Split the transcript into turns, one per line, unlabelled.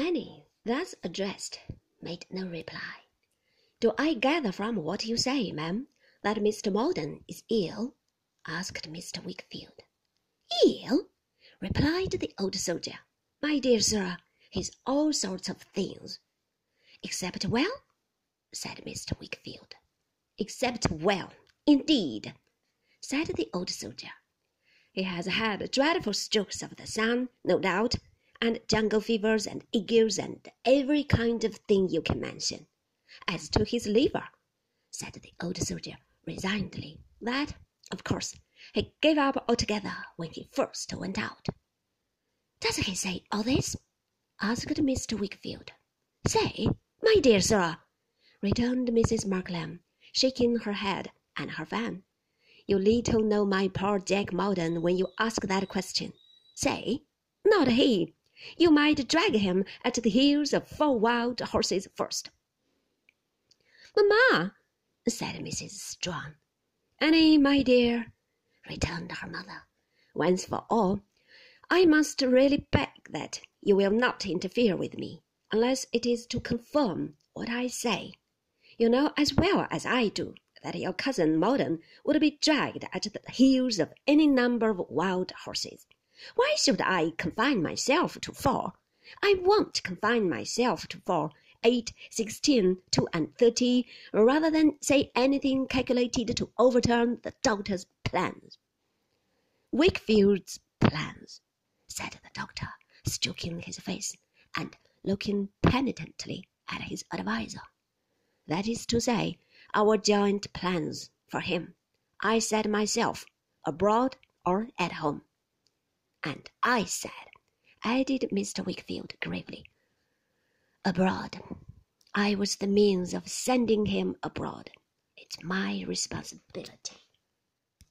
Annie, thus addressed, made no reply. Do I gather from what you say, ma'am, that Mr. Maldon is ill? asked Mr. Wickfield.
Ill? replied the old soldier. My dear sir, he's all sorts of things.
Except well? said Mr. Wickfield.
Except well, indeed, said the old soldier. He has had dreadful strokes of the sun, no doubt, and jungle fevers and agues and every kind of thing you can mention. As to his liver, said the old soldier resignedly, that, of course, he gave up altogether when he first went out.
Does he say all this? asked Mr. Wickfield.
Say, my dear sir, returned Mrs. Markleham, shaking her head and her fan. You little know my poor Jack Maldon when you ask that question. Say, not he. You might drag him at the heels of four wild horses first.
Mamma, said Mrs. Strong.
Annie, my dear, returned her mother, once for all, I must really beg that you will not interfere with me, unless it is to confirm what I say. You know as well as I do that your cousin Maldon would be dragged at the heels of any number of wild horses. Why should I confine myself to four? I won't confine myself to four, eight, sixteen, two and thirty, rather than say anything calculated to overturn the doctor's plans.
Wickfield's plans,
said the doctor, stroking his face and looking penitently at his adviser. That is to say, our joint plans for him. I said myself, abroad or at home. And I said, added Mr. Wickfield gravely, abroad. I was the means of sending him abroad. It's my responsibility.